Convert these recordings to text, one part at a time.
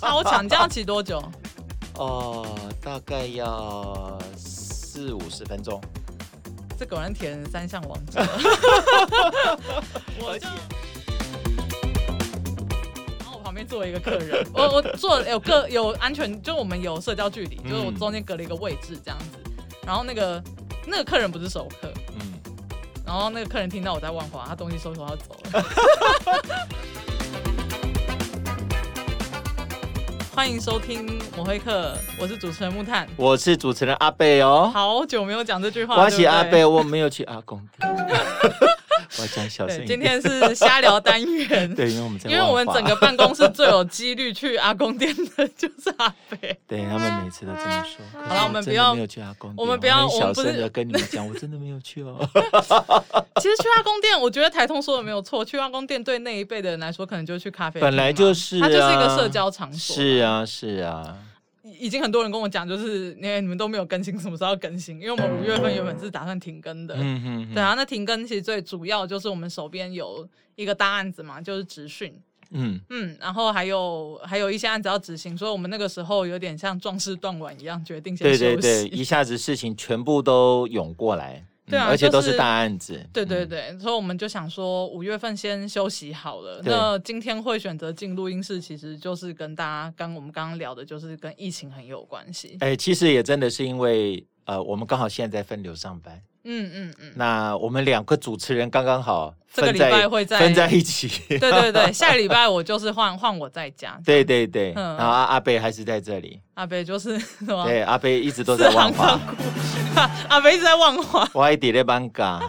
超强，这样骑多久？哦，大概要四五十分钟。这果然填三项王者。我就，然后我旁边坐了一个客人，我我坐有个有安全，就我们有社交距离，就是我中间隔了一个位置这样子。然后那个那个客人不是熟客，嗯，然后那个客人听到我在万华，他东西收一收要走了。欢迎收听我会客，我是主持人木炭，我是主持人阿贝哦，好久没有讲这句话，恭喜阿贝，我没有去阿公。讲小声。今天是瞎聊单元，对，因为我们因为我们整个办公室最有几率去阿公店的就是阿北，对他们每次都这么说。好了，我们不要没有去阿公店，我们不要，我们不是的跟你们讲，我真的没有去哦。其实去阿公店，我觉得台通说的没有错，去阿公店对那一辈的人来说，可能就是去咖啡，本来就是，它就是一个社交场所。是啊，是啊。已经很多人跟我讲，就是因为你们都没有更新，什么时候要更新？因为我们五月份原本是打算停更的。嗯嗯。对啊，那停更其实最主要就是我们手边有一个大案子嘛，就是直训。嗯嗯，然后还有还有一些案子要执行，所以我们那个时候有点像壮士断腕一样，决定先休息。对对对，一下子事情全部都涌过来。对啊，而且都是大案子。对对对，所以我们就想说五月份先休息好了。那今天会选择进录音室，其实就是跟大家刚我们刚刚聊的，就是跟疫情很有关系。哎，其实也真的是因为呃，我们刚好现在在分流上班。嗯嗯嗯。那我们两个主持人刚刚好这个礼拜会在分在一起。对对对，下个礼拜我就是换换我在家。对对对。然后阿阿贝还是在这里。阿贝就是什么？对，阿贝一直都在万华。阿贝一直在万华。我还在艋舺，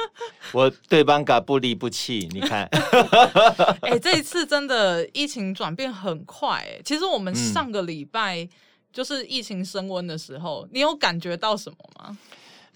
我对班嘎不离不弃。你看，哎、欸，这一次真的疫情转变很快。哎，其实我们上个礼拜就是疫情升温的时候，嗯、你有感觉到什么吗？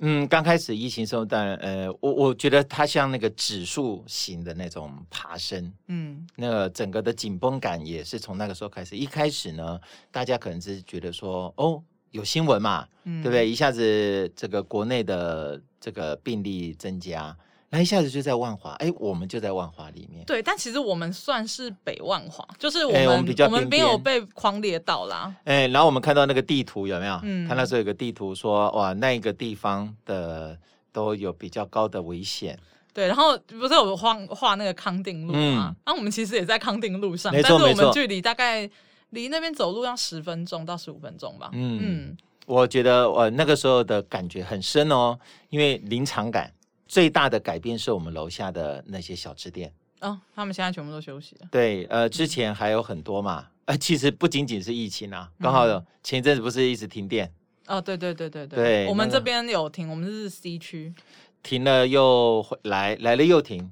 嗯，刚开始疫情时候，当然，呃，我我觉得它像那个指数型的那种爬升，嗯，那个整个的紧绷感也是从那个时候开始。一开始呢，大家可能是觉得说，哦。有新闻嘛，嗯、对不对？一下子这个国内的这个病例增加，那一下子就在万华，哎，我们就在万华里面。对，但其实我们算是北万华，就是我们我们比较我们没有被匡列到啦。哎，然后我们看到那个地图有没有？嗯，他那时候有个地图说，哇，那个地方的都有比较高的危险。对，然后不是有画画那个康定路吗？那、嗯啊、我们其实也在康定路上，但是我们距离大概。离那边走路要十分钟到十五分钟吧。嗯嗯，我觉得我那个时候的感觉很深哦，因为临场感最大的改变是我们楼下的那些小吃店。哦，他们现在全部都休息了。对，呃，之前还有很多嘛，呃，其实不仅仅是疫情啊，刚好前一阵子不是一直停电。哦，对对对对对。对，我们这边有停，我们是 C 区，停了又来，来了又停。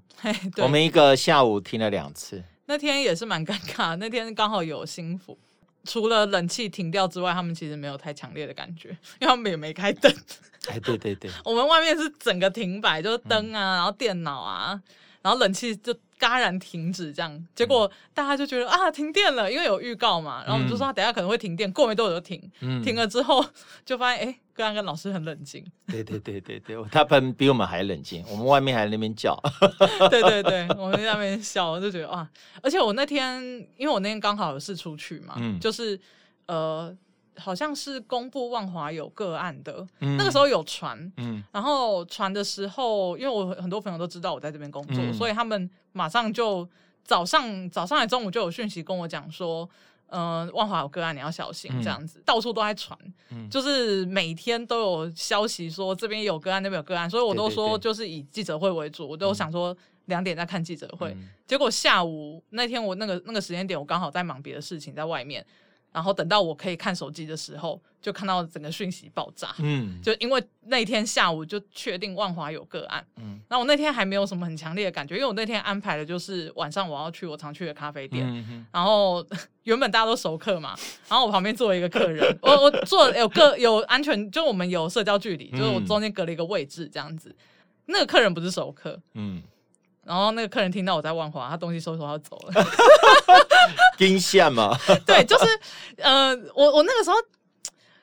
我们一个下午停了两次。那天也是蛮尴尬，那天刚好有新妇，除了冷气停掉之外，他们其实没有太强烈的感觉，因为他们也没开灯。哎，对对对，我们外面是整个停摆，就是灯啊，嗯、然后电脑啊，然后冷气就戛然停止这样，结果大家就觉得啊停电了，因为有预告嘛，然后我们就说等下可能会停电，过没多久就停，停了之后就发现哎。诶刚刚老师很冷静，对对对对对，他们比我们还冷静，我们外面还在那边叫，对对对，我们在那边笑，我就觉得哇，而且我那天，因为我那天刚好有事出去嘛，就是呃，好像是公布万华有个案的，嗯、那个时候有传，嗯，然后传的时候，因为我很多朋友都知道我在这边工作，嗯、所以他们马上就早上早上来中午就有讯息跟我讲说。嗯、呃，万华有个案，你要小心这样子，嗯、到处都在传，嗯、就是每天都有消息说这边有个案，那边有个案，所以我都说就是以记者会为主，我都想说两点再看记者会。嗯、结果下午那天我那个那个时间点，我刚好在忙别的事情，在外面。然后等到我可以看手机的时候，就看到整个讯息爆炸。嗯，就因为那天下午就确定万华有个案。嗯，那我那天还没有什么很强烈的感觉，因为我那天安排的就是晚上我要去我常去的咖啡店。然后 原本大家都熟客嘛，然后我旁边坐了一个客人，我我坐有个有安全，就我们有社交距离，就是我中间隔了一个位置这样子。那个客人不是熟客。嗯。然后那个客人听到我在万华，他东西收一收要走了。惊吓嘛？对，就是呃，我我那个时候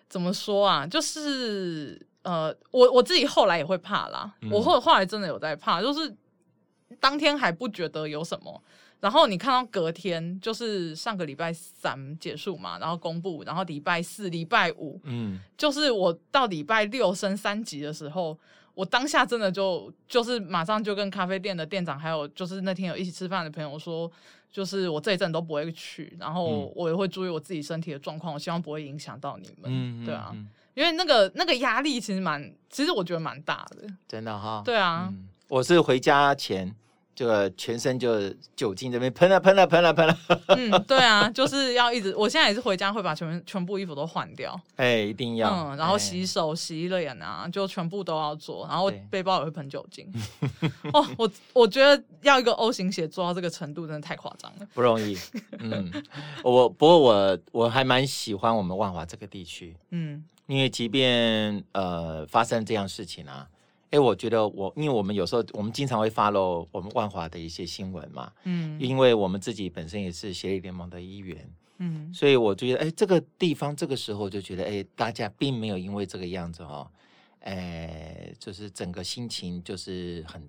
怎么说啊？就是呃，我我自己后来也会怕啦。嗯、我后后来真的有在怕，就是当天还不觉得有什么，然后你看到隔天就是上个礼拜三结束嘛，然后公布，然后礼拜四、礼拜五，嗯，就是我到礼拜六升三级的时候，我当下真的就就是马上就跟咖啡店的店长，还有就是那天有一起吃饭的朋友说，就是我这一阵都不会去，然后我也会注意我自己身体的状况，我希望不会影响到你们，嗯，对啊，嗯，因为那个那个压力其实蛮，其实我觉得蛮大的，真的哈，对啊，嗯，我是回家前。这个全身就酒精这边喷了喷了喷了喷了，嗯，对啊，就是要一直。我现在也是回家会把全全部衣服都换掉，哎，一定要，嗯，然后洗手、洗脸啊，就全部都要做，然后背包也会喷酒精。哦，我我觉得要一个 O 型血做到这个程度，真的太夸张了，不容易。嗯，我不过我我还蛮喜欢我们万华这个地区，嗯，因为即便呃发生这样事情啊。哎，我觉得我，因为我们有时候我们经常会 follow 我们万华的一些新闻嘛，嗯，因为我们自己本身也是协力联盟的一员，嗯，所以我觉得，哎，这个地方这个时候就觉得，哎，大家并没有因为这个样子哦，哎，就是整个心情就是很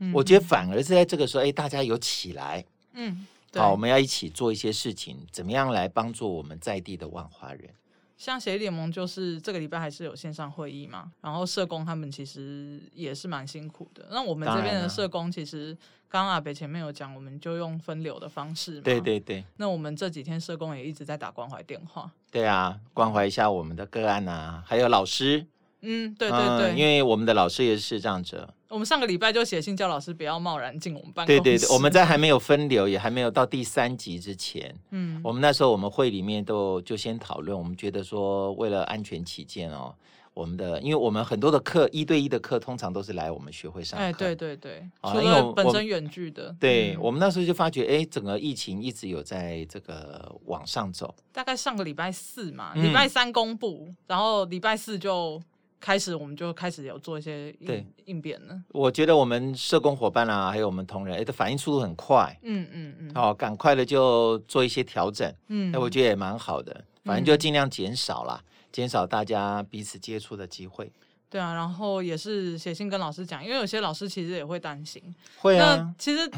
嗯，我觉得反而是在这个时候，哎，大家有起来，嗯，好，我们要一起做一些事情，怎么样来帮助我们在地的万华人。像协议联盟就是这个礼拜还是有线上会议嘛，然后社工他们其实也是蛮辛苦的。那我们这边的社工其实刚刚阿北前面有讲，我们就用分流的方式嘛。对对对。那我们这几天社工也一直在打关怀电话。对啊，关怀一下我们的个案啊，还有老师。嗯，对对对，嗯，因为我们的老师也是视障者。我们上个礼拜就写信叫老师不要贸然进我们办公室。对对对，我们在还没有分流，也还没有到第三级之前，嗯，我们那时候我们会里面都就先讨论，我们觉得说为了安全起见哦，我们的因为我们很多的课一对一的课通常都是来我们学会上课，哎，对对对，除了本身远距的，对，我们那时候就发觉，哎，整个疫情一直有在这个往上走，大概上个礼拜四嘛，礼拜三公布，然后礼拜四就。开始我们就开始有做一些应对应变了。我觉得我们社工伙伴啊，还有我们同仁，哎，的反应速度很快。嗯嗯嗯。好、嗯，赶、哦、快的就做一些调整。嗯，哎，我觉得也蛮好的。反正就尽量减少啦，减、嗯、少大家彼此接触的机会。对啊，然后也是写信跟老师讲，因为有些老师其实也会担心。会啊。其实。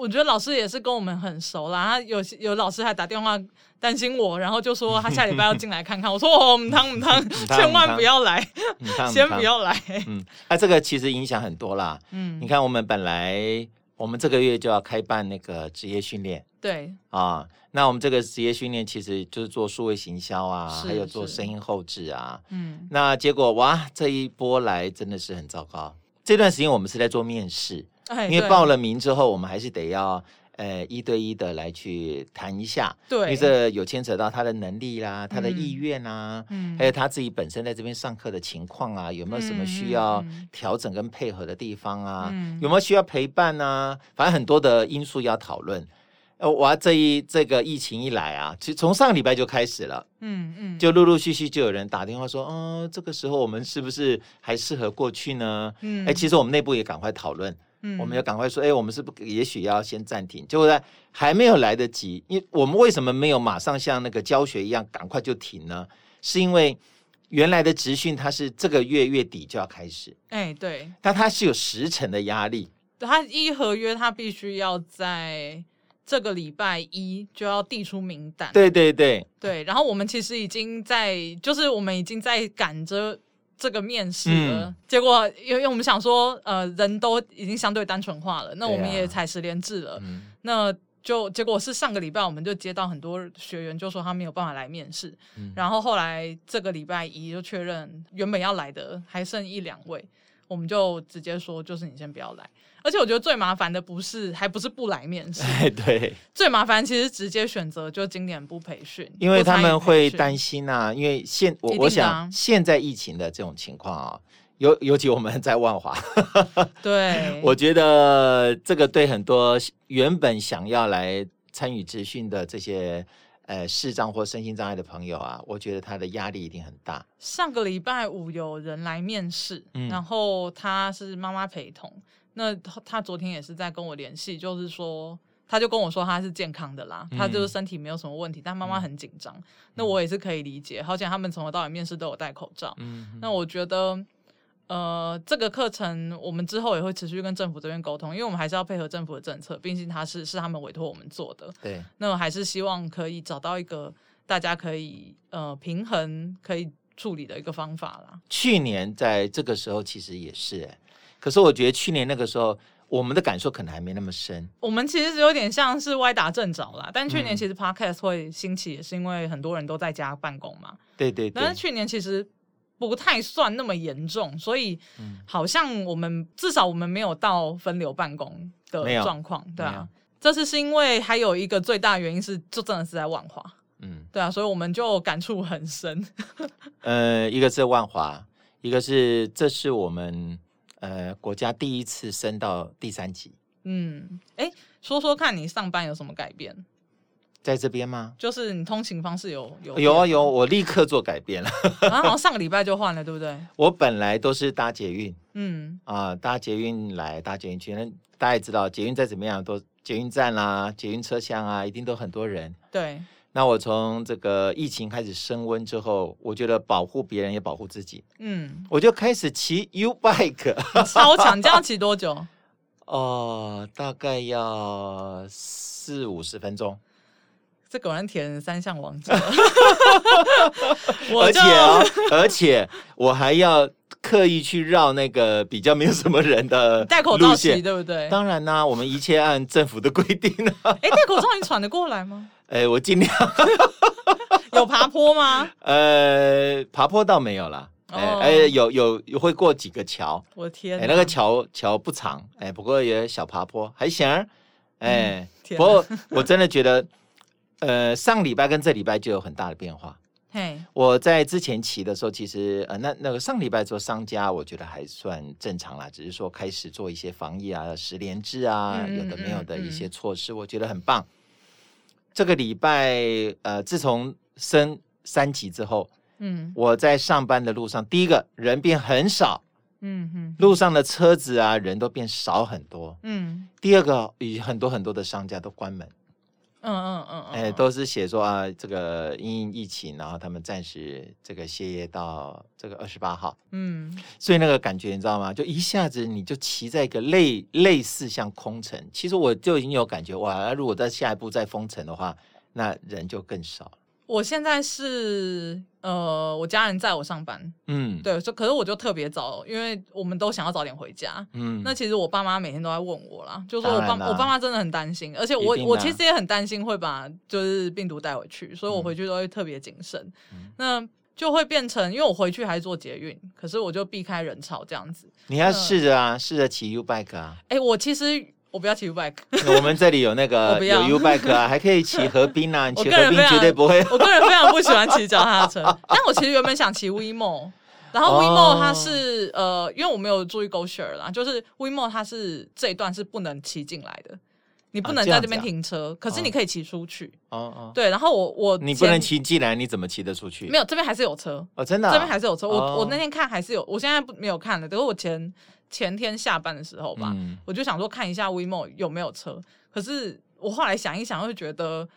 我觉得老师也是跟我们很熟啦，他有有老师还打电话担心我，然后就说他下礼拜要进来看看。我说哦，母汤母汤，千万不要来，先不要来。嗯，那、啊、这个其实影响很多啦。嗯，你看我们本来我们这个月就要开办那个职业训练，对啊，那我们这个职业训练其实就是做数位行销啊，还有做声音后置啊。嗯，那结果哇，这一波来真的是很糟糕。这段时间我们是在做面试。因为报了名之后，我们还是得要呃一对一的来去谈一下，对，因为这有牵扯到他的能力啦，他的意愿啊，嗯，还有他自己本身在这边上课的情况啊，有没有什么需要调整跟配合的地方啊，嗯，有没有需要陪伴啊，反正很多的因素要讨论。呃，我这一这个疫情一来啊，其实从上个礼拜就开始了，嗯嗯，就陆陆续续就有人打电话说，哦，这个时候我们是不是还适合过去呢？嗯，哎，其实我们内部也赶快讨论。嗯，我们要赶快说，哎，我们是不是也许要先暂停？结果在还没有来得及，因为我们为什么没有马上像那个教学一样赶快就停呢？是因为原来的职训它是这个月月底就要开始，哎，对，但它是有时程的压力，它一合约，它必须要在这个礼拜一就要递出名单，对对对对，然后我们其实已经在，就是我们已经在赶着。这个面试了，嗯、结果因为我们想说，呃，人都已经相对单纯化了，那我们也采十连制了，啊嗯、那就结果是上个礼拜我们就接到很多学员就说他没有办法来面试，嗯、然后后来这个礼拜一就确认原本要来的还剩一两位，我们就直接说就是你先不要来。而且我觉得最麻烦的不是，还不是不来面试。哎，对，最麻烦其实直接选择就今年不培训，因为他们会担心啊。因为现我我想现在疫情的这种情况啊，尤尤其我们在万华，对，我觉得这个对很多原本想要来参与职训的这些呃视障或身心障碍的朋友啊，我觉得他的压力一定很大。上个礼拜五有人来面试，嗯、然后他是妈妈陪同。那他昨天也是在跟我联系，就是说，他就跟我说他是健康的啦，嗯、他就是身体没有什么问题，但妈妈很紧张。嗯、那我也是可以理解，好像他们从头到尾面试都有戴口罩。嗯，那我觉得，呃，这个课程我们之后也会持续跟政府这边沟通，因为我们还是要配合政府的政策，毕竟他是是他们委托我们做的。对，那我还是希望可以找到一个大家可以呃平衡可以处理的一个方法啦。去年在这个时候其实也是，可是我觉得去年那个时候我们的感受可能还没那么深。我们其实是有点像是歪打正着啦，但去年其实 Podcast 会兴起，也是因为很多人都在家办公嘛。对对对。但是去年其实。不太算那么严重，所以好像我们、嗯、至少我们没有到分流办公的状况，对啊。这次是因为还有一个最大原因是，就真的是在万华，嗯，对啊，所以我们就感触很深。呃，一个是万华，一个是这是我们呃国家第一次升到第三级。嗯，哎，说说看你上班有什么改变？在这边吗？就是你通勤方式有有有啊有，我立刻做改变了。然 后好像上个礼拜就换了，对不对？我本来都是搭捷运，嗯啊，搭捷运来搭捷运去。那大家也知道，捷运再怎么样，都捷运站啦、啊、捷运车厢啊，一定都很多人。对。那我从这个疫情开始升温之后，我觉得保护别人也保护自己，嗯，我就开始骑 U bike，超强，这样骑多久？哦、呃，大概要四五十分钟。这果然填三项王者，而且哦，而且我还要刻意去绕那个比较没有什么人的戴口罩骑，对不对？当然啦、啊，我们一切按政府的规定啊。哎，戴口罩你喘得过来吗？哎，我尽量。有爬坡吗？呃，爬坡倒没有啦。哎、哦、哎，有有有会过几个桥。我的天，哎，那个桥桥不长，哎，不过也小爬坡还行。哎，嗯、不过我真的觉得。呃，上礼拜跟这礼拜就有很大的变化。嘿，我在之前骑的时候，其实呃，那那个上礼拜做商家，我觉得还算正常啦，只是说开始做一些防疫啊、十连制啊，有的没有的一些措施，我觉得很棒。这个礼拜呃，自从升三级之后，嗯，我在上班的路上，第一个人变很少，嗯哼，路上的车子啊，人都变少很多，嗯，第二个，与很多很多的商家都关门。嗯嗯嗯，哎、欸，都是写说啊，这个因疫情，然后他们暂时这个歇业到这个二十八号。嗯，所以那个感觉你知道吗？就一下子你就骑在一个类类似像空城，其实我就已经有感觉哇，如果在下一步再封城的话，那人就更少了。我现在是呃，我家人载我上班，嗯，对，就可是我就特别早，因为我们都想要早点回家，嗯，那其实我爸妈每天都在问我啦，就说我爸我爸妈真的很担心，而且我我其实也很担心会把就是病毒带回去，所以我回去都会特别谨慎，嗯，那就会变成因为我回去还是坐捷运，可是我就避开人潮这样子。你要试着啊，试着骑 U bike 啊，哎，欸，我其实。我不要骑 U bike，我们这里有那个 有 U bike 啊，还可以骑河滨啊。骑河滨绝对不会。我个人非常不喜欢骑脚踏车，但我其实原本想骑 WeMo，然后 WeMo 它是、哦、呃，因为我没有注意 GoShare 啦，就是 WeMo 它是这一段是不能骑进来的，你不能在这边停车，啊、可是你可以骑出去。哦哦，对，然后我我你不能骑进来，你怎么骑得出去？没有，这边还是有车哦，真的、啊，这边还是有车。我、哦、我那天看还是有，我现在没有看了，等我前。前天下班的时候吧，嗯、我就想说看一下 WeMo 有没有车，可是我后来想一想，又觉得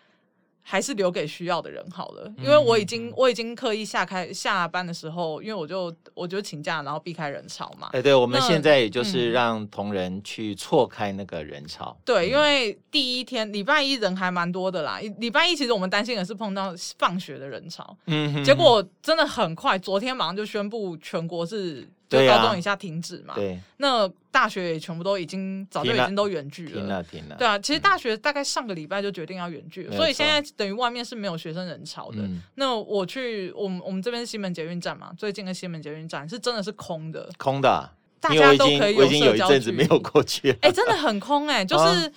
还是留给需要的人好了，因为我已经我已经刻意下开下班的时候，因为我就我就请假，然后避开人潮嘛。哎，对，我们现在也就是让同仁去错开那个人潮。对，因为第一天礼拜一人还蛮多的啦，礼拜一其实我们担心的是碰到放学的人潮，嗯，结果真的很快，昨天马上就宣布全国是。就高中以下停止嘛，对，那大学也全部都已经早就已经都远距了，停了停了。对啊，其实大学大概上个礼拜就决定要远距了，所以现在等于外面是没有学生人潮的。那我去，我们我们这边是西门捷运站嘛，最近的西门捷运站是真的是空的，空的，大家都可以有社交距离。有一阵子没有过去，哎，真的很空哎，就是。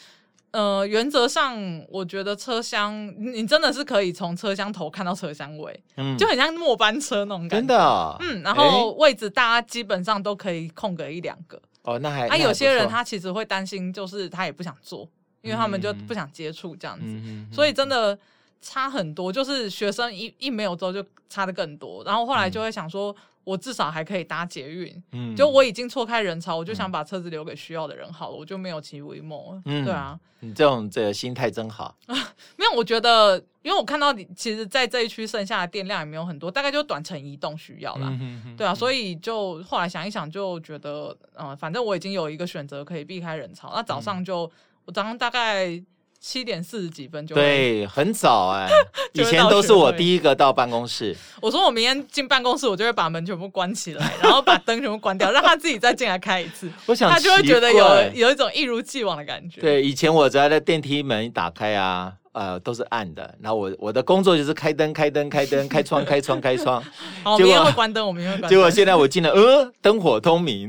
呃，原则上，我觉得车厢你真的是可以从车厢头看到车厢尾，嗯，就很像末班车那种感觉。真的、哦，嗯，然后位置大家基本上都可以空个一两个。哦，那还，啊，有些人他其实会担心，就是他也不想坐，因为他们就不想接触这样子，嗯、所以真的差很多。就是学生一一没有之后就差的更多，然后后来就会想说。我至少还可以搭捷运，嗯，就我已经错开人潮，我就想把车子留给需要的人好了，我就没有骑 WeMo，嗯，对啊，你这种这个心态真好。没有，我觉得，因为我看到你，其实，在这一区剩下的电量也没有很多，大概就短程移动需要啦，嗯、哼哼对啊，所以就后来想一想，就觉得，嗯、呃，反正我已经有一个选择可以避开人潮，那早上就、嗯、我早上大概。七点四十几分就对，很早哎、欸。以前都是我第一个到办公室。我说我明天进办公室，我就会把门全部关起来，然后把灯全部关掉，让他自己再进来开一次。我想他就会觉得有有一种一如既往的感觉。对，以前我只要在电梯门一打开啊，呃，都是暗的。然后我我的工作就是开灯、开灯、开灯、开窗、开窗、开窗。好，明天会关灯，我明天会关灯。结果现在我进了，呃，灯火通明。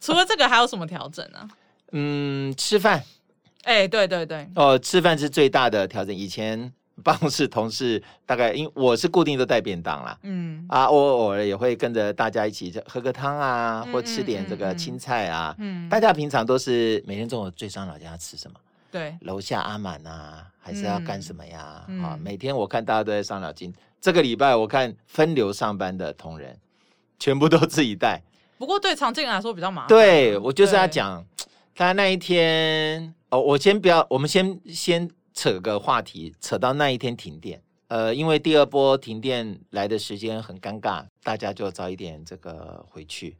除了这个，还有什么调整呢、啊？嗯，吃饭。哎、欸，对对对，哦，吃饭是最大的调整。以前办公室同事大概，因为我是固定都带便当啦，嗯啊，我偶尔也会跟着大家一起喝个汤啊，嗯、或吃点这个青菜啊。嗯，大家平常都是每天中午最伤脑筋要吃什么？对，楼下阿满啊，还是要干什么呀？嗯、啊，每天我看大家都在伤脑筋。这个礼拜我看分流上班的同仁全部都自己带。不过对常静来说比较麻烦。对，我就是要讲，他那一天。哦，我先不要，我们先先扯个话题，扯到那一天停电。呃，因为第二波停电来的时间很尴尬，大家就早一点这个回去。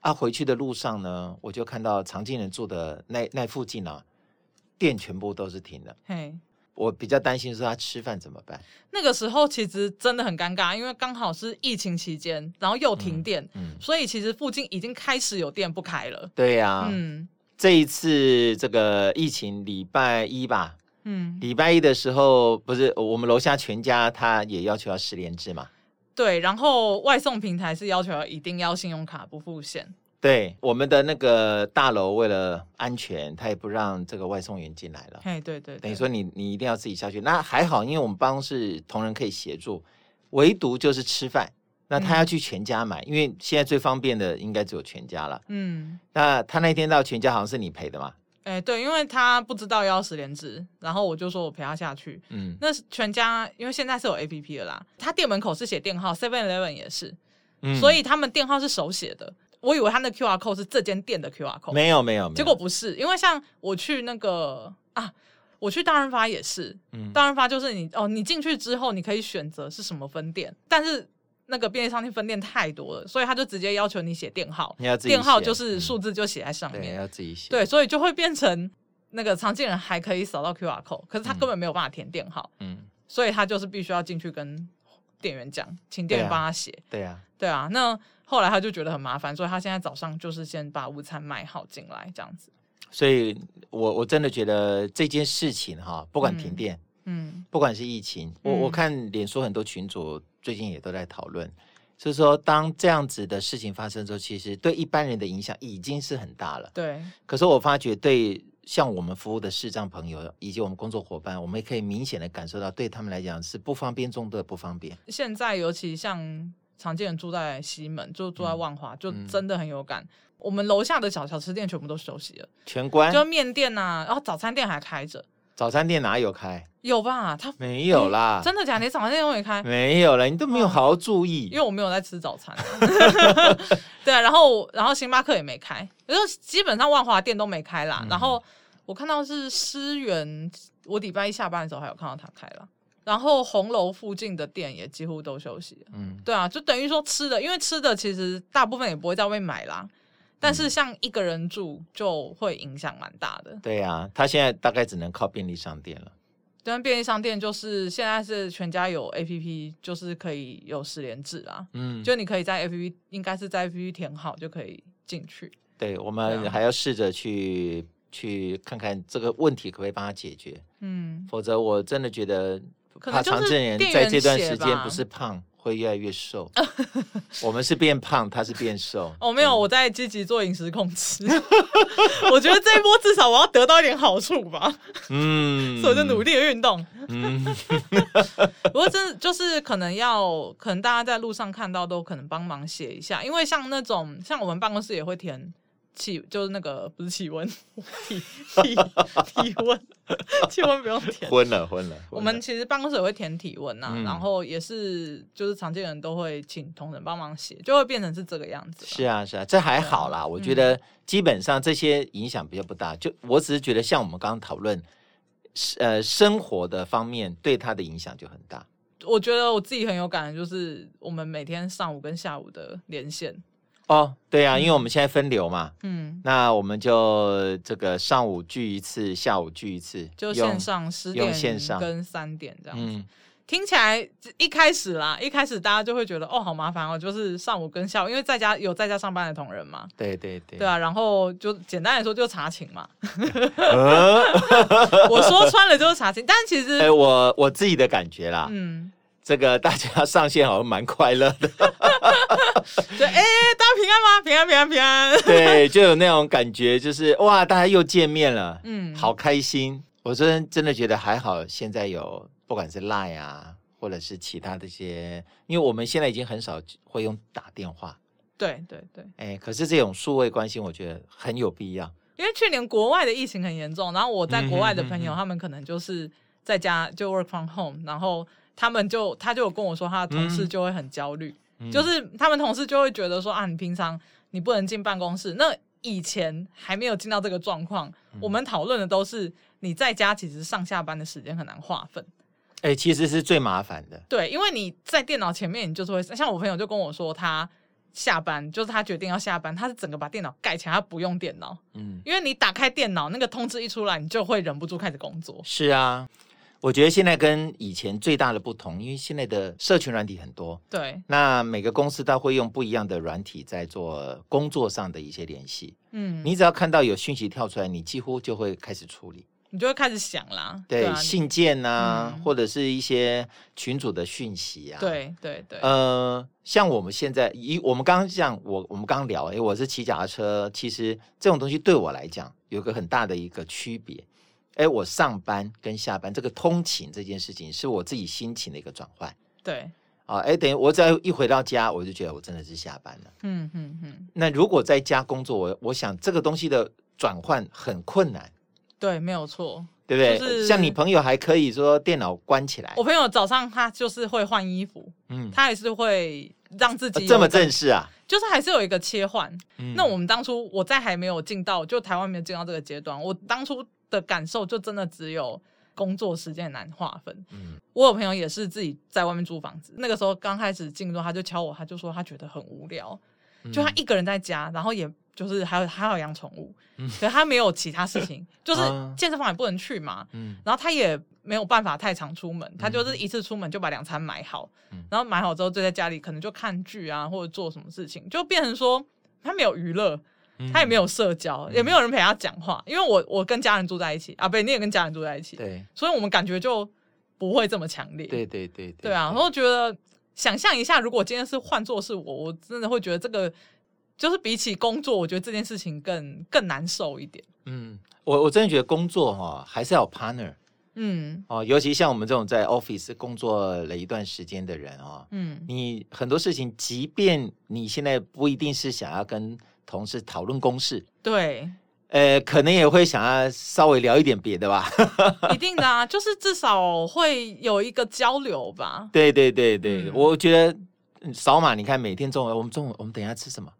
啊，回去的路上呢，我就看到常静人住的那那附近啊，电全部都是停的。嘿，我比较担心是他吃饭怎么办？那个时候其实真的很尴尬，因为刚好是疫情期间，然后又停电，嗯，嗯，所以其实附近已经开始有店不开了。对呀，啊，嗯。这一次这个疫情礼拜一吧，嗯，礼拜一的时候不是我们楼下全家他也要求要十连制嘛？对，然后外送平台是要求要一定要信用卡不付现。对，我们的那个大楼为了安全，他也不让这个外送员进来了。哎，对对，对，等于说你你一定要自己下去。那还好，因为我们办公室同仁可以协助，唯独就是吃饭。那他要去全家买，嗯、因为现在最方便的应该只有全家了。嗯，那他那天到全家好像是你陪的嘛？哎、欸，对，因为他不知道要十连制，然后我就说我陪他下去。嗯，那全家因为现在是有 APP 的啦，他店门口是写店号，Seven Eleven 也是，嗯、所以他们店号是手写的。我以为他那 QR code 是这间店的 QR code，没有没有，结果不是，因为像我去那个啊，我去大润发也是，嗯，大润发就是你哦，你进去之后你可以选择是什么分店，但是。那个便利商店分店太多了，所以他就直接要求你写店号，你要自己写，店号就是数字就写在上面，对，要自己写。对，所以就会变成那个常见人还可以扫到 QR code，可是他根本没有办法填店号，嗯，所以他就是必须要进去跟店员讲，请店员帮他写。对啊，对啊。那后来他就觉得很麻烦，所以他现在早上就是先把午餐买好进来这样子。所以我我真的觉得这件事情哈，不管停电，嗯，不管是疫情，我我看脸书很多群组。最近也都在讨论，就是说当这样子的事情发生之后，其实对一般人的影响已经是很大了。对。可是我发觉，对像我们服务的视障朋友以及我们工作伙伴，我们也可以明显的感受到，对他们来讲是不方便中的不方便。现在尤其像常见人住在西门，就住在万华，嗯、就真的很有感。嗯、我们楼下的小小吃店全部都休息了，全关，就面店呐、啊，然后早餐店还开着。早餐店哪有开？有吧？他没有啦。真的假的？你早餐店都没开？没有了，你都没有好好注意。因为我没有在吃早餐。对啊，然后然后星巴克也没开，就基本上万华店都没开啦。然后我看到是思源，我礼拜一下班的时候还有看到他开了。然后红楼附近的店也几乎都休息。嗯，对啊，就等于说吃的，因为吃的其实大部分也不会在外面买啦。但是像一个人住就会影响蛮大的。对呀、啊，他现在大概只能靠便利商店了。对，便利商店就是现在是全家有 APP，就是可以有十连制啊。嗯，就你可以在 APP，应该是在 APP 填好就可以进去。对，我们还要试着去、啊、去看看这个问题可不可以帮他解决。嗯，否则我真的觉得怕常正人在这段时间不是胖。会越来越瘦，我们是变胖，他是变瘦。哦，没有，我在积极做饮食控制。我觉得这一波至少我要得到一点好处吧。嗯，所以我就努力的运动。嗯，不过真的就是可能要，可能大家在路上看到都可能帮忙写一下，因为像那种像我们办公室也会填气就是那个不是气温，体体体温，气温不用填。昏了昏了。我们其实办公室也会填体温呐，然后也是就是常见人都会请同仁帮忙写，就会变成是这个样子。是啊是啊，这还好啦，我觉得基本上这些影响比较不大。就我只是觉得像我们刚刚讨论，呃，生活的方面对他的影响就很大。我觉得我自己很有感的就是我们每天上午跟下午的连线。哦，对啊，因为我们现在分流嘛，嗯，那我们就这个上午聚一次，下午聚一次，就线上十点线上。跟三点这样子。嗯，听起来一开始啦，一开始大家就会觉得哦，好麻烦哦，就是上午跟下午，因为在家有在家上班的同仁嘛，对对对，对啊，然后就简单来说就查寝嘛，我说穿了就是查寝，但其实，哎，我我自己的感觉啦，嗯。这个大家上线好像蛮快乐的，就，哎，大家平安吗？平安，平安，平安。对，就有那种感觉，就是哇，大家又见面了，嗯，好开心。我真真的觉得还好，现在有不管是 Line 啊，或者是其他的一些，因为我们现在已经很少会用打电话。对对对。哎，可是这种数位关心，我觉得很有必要。因为去年国外的疫情很严重，然后我在国外的朋友，他们可能就是在家就 work from home，然后。他们就他就有跟我说，他的同事就会很焦虑，嗯、就是他们同事就会觉得说啊，你平常你不能进办公室。那以前还没有进到这个状况，嗯、我们讨论的都是你在家其实上下班的时间很难划分。哎、欸，其实是最麻烦的。对，因为你在电脑前面，你就是会像我朋友就跟我说，他下班就是他决定要下班，他是整个把电脑盖起来，他不用电脑。嗯，因为你打开电脑，那个通知一出来，你就会忍不住开始工作。是啊。我觉得现在跟以前最大的不同，因为现在的社群软体很多，对，那每个公司都会用不一样的软体在做工作上的一些联系。嗯，你只要看到有讯息跳出来，你几乎就会开始处理，你就会开始想啦。对，对啊、信件啊，嗯、或者是一些群组的讯息啊。对对对。呃，像我们现在，以我们刚刚像我我们刚刚聊，哎，我是骑脚踏车，其实这种东西对我来讲有个很大的一个区别。哎，我上班跟下班这个通勤这件事情，是我自己心情的一个转换。对，啊，哎，等于我只要一回到家，我就觉得我真的是下班了。嗯嗯嗯。那如果在家工作，我我想这个东西的转换很困难。对，没有错，对不对？就是像你朋友还可以说电脑关起来。我朋友早上他就是会换衣服，嗯，他还是会让自己这么正式啊，就是还是有一个切换。嗯，那我们当初我在还没有进到就台湾没有进到这个阶段，我当初。的感受就真的只有工作时间难划分。嗯，我有朋友也是自己在外面租房子，那个时候刚开始进入，他就敲我，他就说他觉得很无聊，嗯、就他一个人在家，然后也就是还有还有养宠物，嗯，可他没有其他事情，就是健身房也不能去嘛，嗯，然后他也没有办法太常出门，他就是一次出门就把两餐买好，嗯，然后买好之后就在家里可能就看剧啊或者做什么事情，就变成说他没有娱乐。他也没有社交，嗯、也没有人陪他讲话，因为我我跟家人住在一起啊，不，你也跟家人住在一起，对，所以我们感觉就不会这么强烈，对对对对，对啊，然后觉得想象一下，如果今天是换做是我，我真的会觉得这个就是比起工作，我觉得这件事情更更难受一点。嗯，我我真的觉得工作哈还是要有 partner，嗯，哦，尤其像我们这种在 office 工作了一段时间的人啊，嗯，你很多事情，即便你现在不一定是想要跟同事讨论公事，对，呃，可能也会想要稍微聊一点别的吧，一定的啊，就是至少会有一个交流吧。对对对对，嗯、我觉得扫码，你看每天中午，我们中午我们等一下吃什么？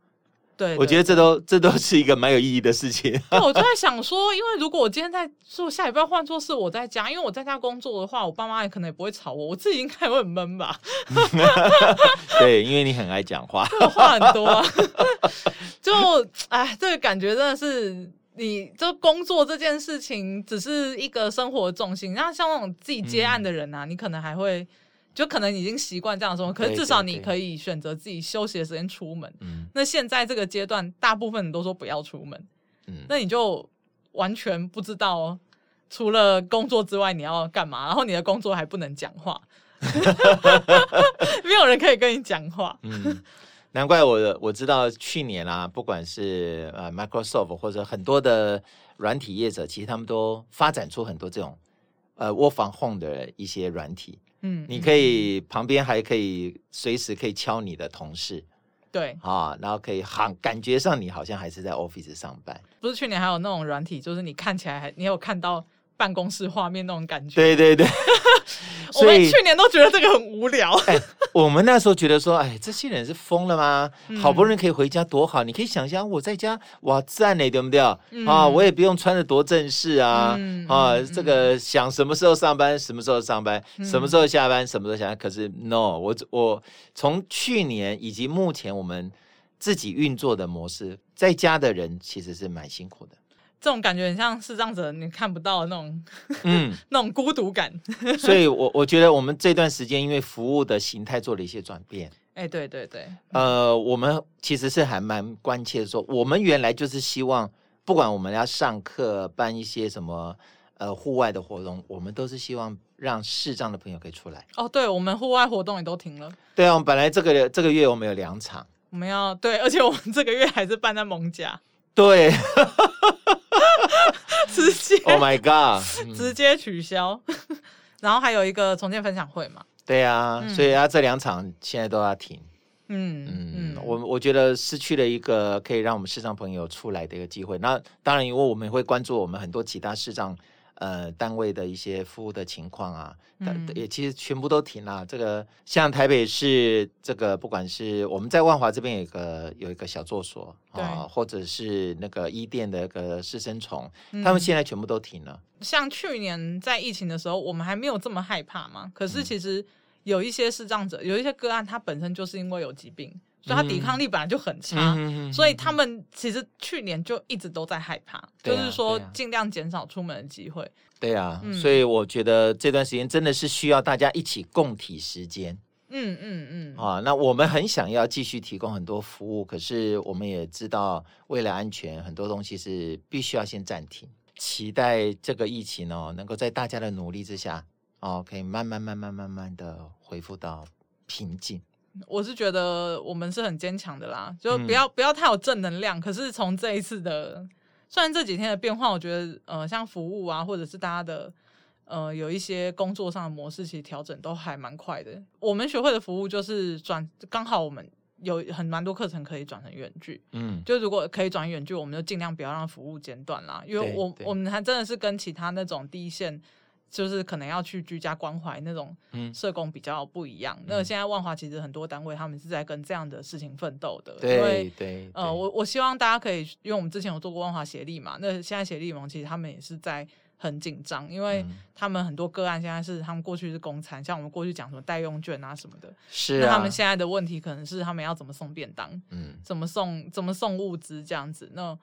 对，我觉得这都这都是一个蛮有意义的事情。对，我就在想说，因为如果我今天在做，下礼拜换做是我在家，因为我在家工作的话，我爸妈也可能也不会吵我，我自己应该会很闷吧。对，因为你很爱讲话，话很多啊。就哎，这个感觉真的是，你就工作这件事情只是一个生活的重心，然后像那种自己接案的人啊，嗯、你可能还会。就可能已经习惯这样生活，可是至少你可以选择自己休息的时间出门。嗯，那现在这个阶段，大部分人都说不要出门。嗯，那你就完全不知道除了工作之外你要干嘛，然后你的工作还不能讲话，没有人可以跟你讲话。嗯，难怪我我知道去年啊，不管是呃 Microsoft 或者很多的软体业者，其实他们都发展出很多这种呃 Work from home 的一些软体。嗯，你可以旁边还可以随时可以敲你的同事，对啊，然后可以喊感觉上你好像还是在 office 上班。不是去年还有那种软体，就是你看起来还你有看到。办公室画面那种感觉，对对对，我们去年都觉得这个很无聊。哎，我们那时候觉得说，哎，这些人是疯了吗？嗯、好不容易可以回家，多好！你可以想象我在家，哇，赞嘞，对不对？嗯、啊，我也不用穿的多正式啊，嗯、啊，这个想什么时候上班，什么时候上班，嗯、什么时候下班，什么时候下班。可是，no，我我从去年以及目前我们自己运作的模式，在家的人其实是蛮辛苦的。这种感觉很像视障者，你看不到的那种，嗯，那种孤独感。所以我，我我觉得我们这段时间因为服务的形态做了一些转变。哎、欸，对对对。呃，我们其实是还蛮关切的说，我们原来就是希望，不管我们要上课、办一些什么呃户外的活动，我们都是希望让视障的朋友可以出来。哦，对，我们户外活动也都停了。对啊，我们本来这个这个月我们有两场，我们要对，而且我们这个月还是办在蒙家。对。，Oh my God！直接取消，然后还有一个重建分享会嘛？对啊，嗯、所以啊，这两场现在都要停。嗯嗯嗯，我我觉得失去了一个可以让我们视障朋友出来的一个机会。那当然，因为我们会关注我们很多其他视障。呃，单位的一些服务的情况啊，嗯、也其实全部都停了。这个像台北市，这个不管是我们在万华这边有一个有一个小作所啊，或者是那个一店的那个师生虫，嗯、他们现在全部都停了。像去年在疫情的时候，我们还没有这么害怕嘛。可是其实有一些视障者，有一些个案，他本身就是因为有疾病。所以他抵抗力本来就很差，嗯、所以他们其实去年就一直都在害怕，嗯、就是说尽量减少出门的机会。对啊，嗯、所以我觉得这段时间真的是需要大家一起共体时间。嗯嗯嗯。啊，那我们很想要继续提供很多服务，可是我们也知道为了安全，很多东西是必须要先暂停。期待这个疫情哦，能够在大家的努力之下，哦，可以慢慢慢慢慢慢的恢复到平静。我是觉得我们是很坚强的啦，就不要不要太有正能量。可是从这一次的，虽然这几天的变化，我觉得呃，像服务啊，或者是大家的呃，有一些工作上的模式，其实调整都还蛮快的。我们学会的服务就是转，刚好我们有很蛮多课程可以转成远距，嗯，就如果可以转远距，我们就尽量不要让服务间断啦，因为我我们还真的是跟其他那种第一线。就是可能要去居家关怀那种社工比较不一样。嗯、那现在万华其实很多单位他们是在跟这样的事情奋斗的。对，因为对，呃，我我希望大家可以，因为我们之前有做过万华协力嘛，那现在协力盟其实他们也是在很紧张，因为他们很多个案现在是他们过去是公餐，像我们过去讲什么代用券啊什么的，是、啊、那他们现在的问题可能是他们要怎么送便当，嗯，怎么送怎么送物资这样子，那。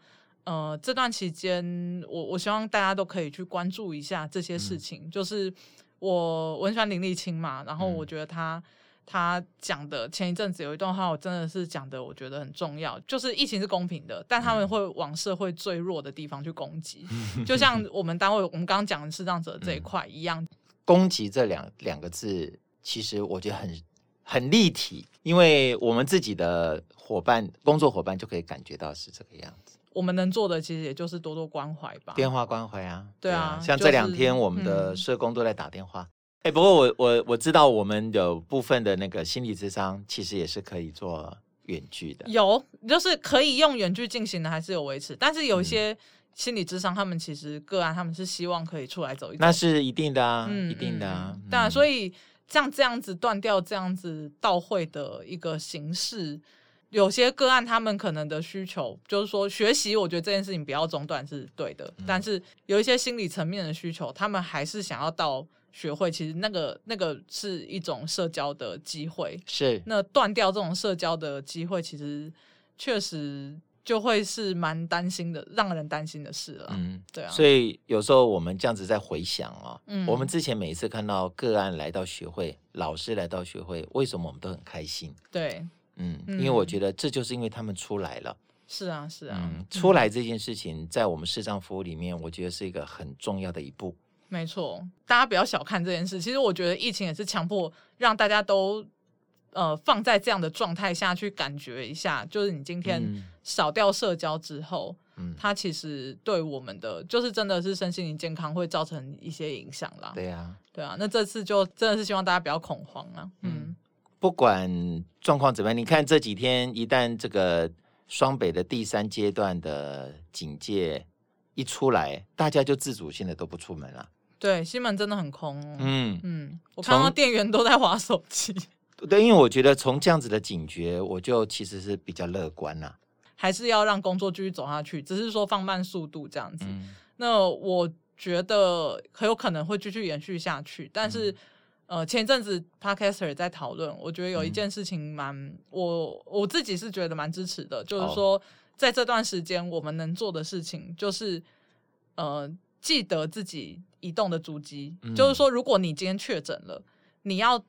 呃，这段期间，我我希望大家都可以去关注一下这些事情。嗯、就是我我很喜欢林立青嘛，然后我觉得他、嗯、他讲的前一阵子有一段话，我真的是讲的，我觉得很重要。就是疫情是公平的，但他们会往社会最弱的地方去攻击，嗯、就像我们单位我们刚刚讲的视障者这一块一样。攻击这两两个字，其实我觉得很很立体，因为我们自己的伙伴、工作伙伴就可以感觉到是这个样子。我们能做的其实也就是多多关怀吧，电话关怀啊，对啊，像这两天我们的社工都在打电话。哎、嗯欸，不过我我我知道我们有部分的那个心理智商其实也是可以做远距的，有就是可以用远距进行的还是有维持，但是有一些心理智商他们其实个案他们是希望可以出来走一走，那是一定的啊，嗯、一定的啊。当所以像这样子断掉这样子到会的一个形式。有些个案，他们可能的需求就是说学习，我觉得这件事情不要中断是对的。嗯、但是有一些心理层面的需求，他们还是想要到学会。其实那个那个是一种社交的机会。是。那断掉这种社交的机会，其实确实就会是蛮担心的，让人担心的事了。嗯，对啊。所以有时候我们这样子在回想啊、哦，嗯，我们之前每一次看到个案来到学会，老师来到学会，为什么我们都很开心？对。嗯，因为我觉得这就是因为他们出来了。是啊，是啊。嗯，出来这件事情，在我们视障服务里面，我觉得是一个很重要的一步。没错，大家不要小看这件事。其实我觉得疫情也是强迫让大家都呃放在这样的状态下去感觉一下，就是你今天少掉社交之后，嗯，它其实对我们的就是真的是身心灵健康会造成一些影响啦。对啊，对啊。那这次就真的是希望大家不要恐慌啊。嗯。不管状况怎么样，你看这几天一旦这个双北的第三阶段的警戒一出来，大家就自主性的都不出门了。对，西门真的很空。嗯嗯，我看到店员都在划手机。对，因为我觉得从这样子的警觉，我就其实是比较乐观呐。还是要让工作继续走下去，只是说放慢速度这样子。嗯、那我觉得很有可能会继续延续下去，但是、嗯、呃，前一阵子 Podcaster 在讨论，我觉得有一件事情蛮、嗯、我我自己是觉得蛮支持的，就是说、哦、在这段时间我们能做的事情，就是呃，记得自己移动的足迹，嗯、就是说如果你今天确诊了，你要。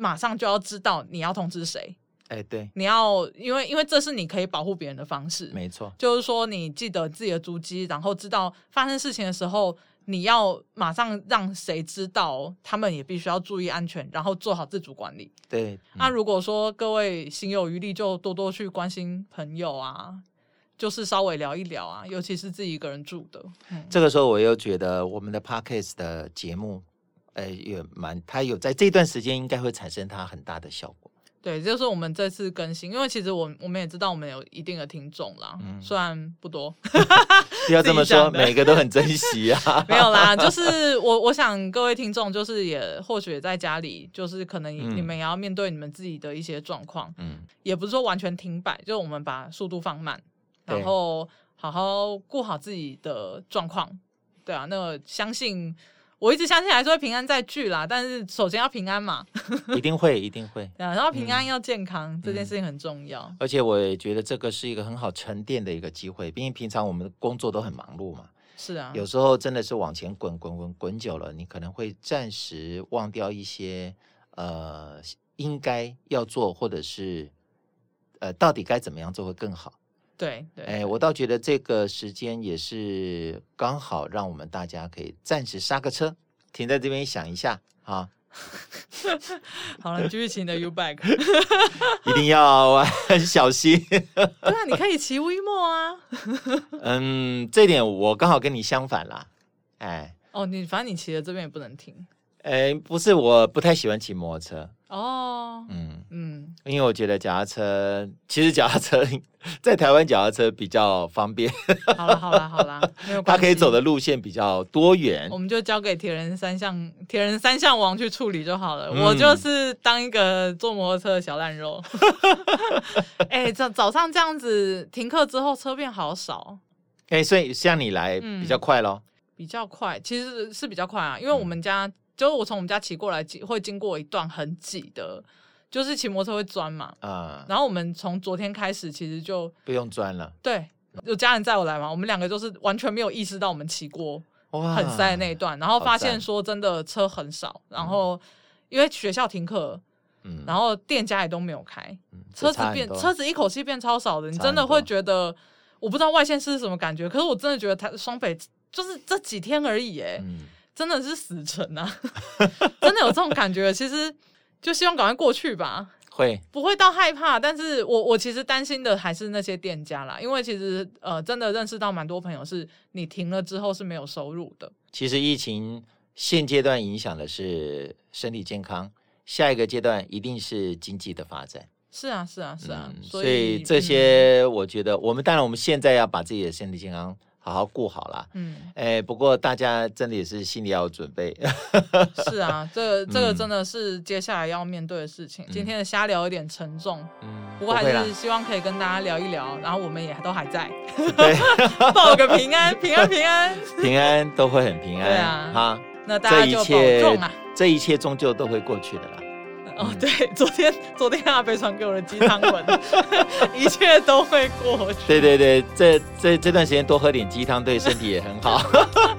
马上就要知道你要通知谁，哎、欸，对，你要因为因为这是你可以保护别人的方式，没错，就是说你记得自己的足迹，然后知道发生事情的时候，你要马上让谁知道，他们也必须要注意安全，然后做好自主管理。对，那、嗯啊、如果说各位心有余力，就多多去关心朋友啊，就是稍微聊一聊啊，尤其是自己一个人住的，嗯、这个时候我又觉得我们的 Podcast 的节目。呃，也蛮，它有在这段时间应该会产生它很大的效果。对，就是我们这次更新，因为其实我我们也知道我们有一定的听众啦，嗯、虽然不多，不要这么说，每个都很珍惜啊。没有啦，就是我我想各位听众，就是也或许也在家里，就是可能你们也要面对你们自己的一些状况，嗯，也不是说完全停摆，就是我们把速度放慢，然后好好顾好自己的状况。对啊，那相信。我一直相信还是会平安再聚啦，但是首先要平安嘛，一定会，一定会。啊然后平安要健康，嗯、这件事情很重要、嗯。而且我也觉得这个是一个很好沉淀的一个机会，毕竟平常我们工作都很忙碌嘛。是啊，有时候真的是往前滚滚滚滚久了，你可能会暂时忘掉一些呃应该要做，或者是呃到底该怎么样做会更好。对对，哎，我倒觉得这个时间也是刚好，让我们大家可以暂时刹个车，停在这边想一下啊。好了，你继续骑你的 U bike，一定要很小心。对啊，你可以骑 WeMo 啊。嗯，这点我刚好跟你相反啦。哎，哦，你反正你骑的这边也不能停。哎，不是，我不太喜欢骑摩托车。哦，嗯嗯，因为我觉得脚踏车，其实脚踏车 在台湾脚踏车比较方便。好了好了好了，没有关系，它可以走的路线比较多元。我们就交给铁人三项铁人三项王去处理就好了。嗯、我就是当一个坐摩托车的小烂肉。哎，早早上这样子停课之后车变好少。哎，所以像你来比较快咯、嗯。比较快，其实是比较快啊，因为我们家。嗯就是我从我们家骑过来，会经过一段很挤的，就是骑摩托车会钻嘛。啊、嗯。然后我们从昨天开始，其实就不用钻了。对，有家人载我来嘛，我们两个就是完全没有意识到我们骑过很塞的那一段，然后发现说真的车很少，然后因为学校停课，嗯，然后店家也都没有开，嗯、车子变车子一口气变超少的，你真的会觉得我不知道外县市是什么感觉，可是我真的觉得它双北就是这几天而已，哎。嗯真的是死城啊！真的有这种感觉，其实就希望赶快过去吧。会不会到害怕？但是我我其实担心的还是那些店家啦，因为其实呃，真的认识到蛮多朋友，是你停了之后是没有收入的。其实疫情现阶段影响的是身体健康，下一个阶段一定是经济的发展。是啊，是啊，是啊。嗯、所以，所以这些我觉得，我们当然我们现在要把自己的身体健康。好好顾好了，嗯，哎，不过大家真的也是心里要有准备。是啊，这个这个真的是接下来要面对的事情。嗯、今天的瞎聊有点沉重，嗯，不过还是希望可以跟大家聊一聊，然后我们也都还在，对，报个平安，平安，平安，平安都会很平安。对啊，哈，那大家就保重啊，这一切终究都会过去的啦。哦，对，昨天昨天阿北传给我的鸡汤文，一切都会过去。对对对，这这这段时间多喝点鸡汤，对身体也很好。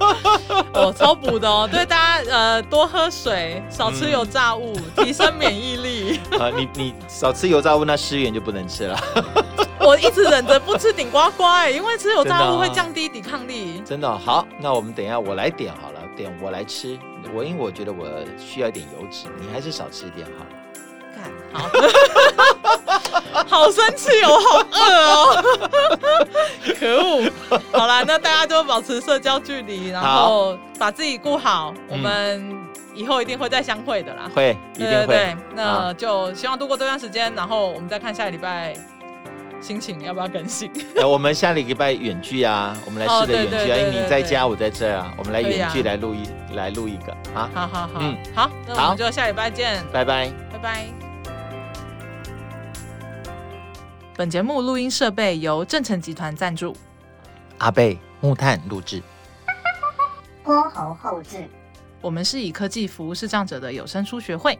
哦，超补的哦，对大家呃多喝水，少吃油炸物，嗯、提升免疫力。啊，你你少吃油炸物，那失元就不能吃了。我一直忍着不吃顶呱呱，哎，因为吃油炸物会降低抵抗力。真的、哦、好，那我们等一下我来点好了，点我来吃。我因为我觉得我需要一点油脂，你还是少吃一点好。干好，好生气哦，好饿哦，可恶！好啦，那大家就保持社交距离，然后把自己顾好。嗯、我们。以后一定会再相会的啦。会，一定会。对，对，对，那就希望度过这段时间，然后我们再看下个礼拜心情要不要更新。我们下个礼拜远距啊，我们来试着远距啊，因为你在家，我在这啊，我们来远距来录一、啊、来录一个啊。好好好，嗯，好，那我们就下礼拜见，拜拜，拜拜。本节目录音设备由正成集团赞助，阿贝木炭录制。播猴后置，我们是以科技服务视障者的有声书学会。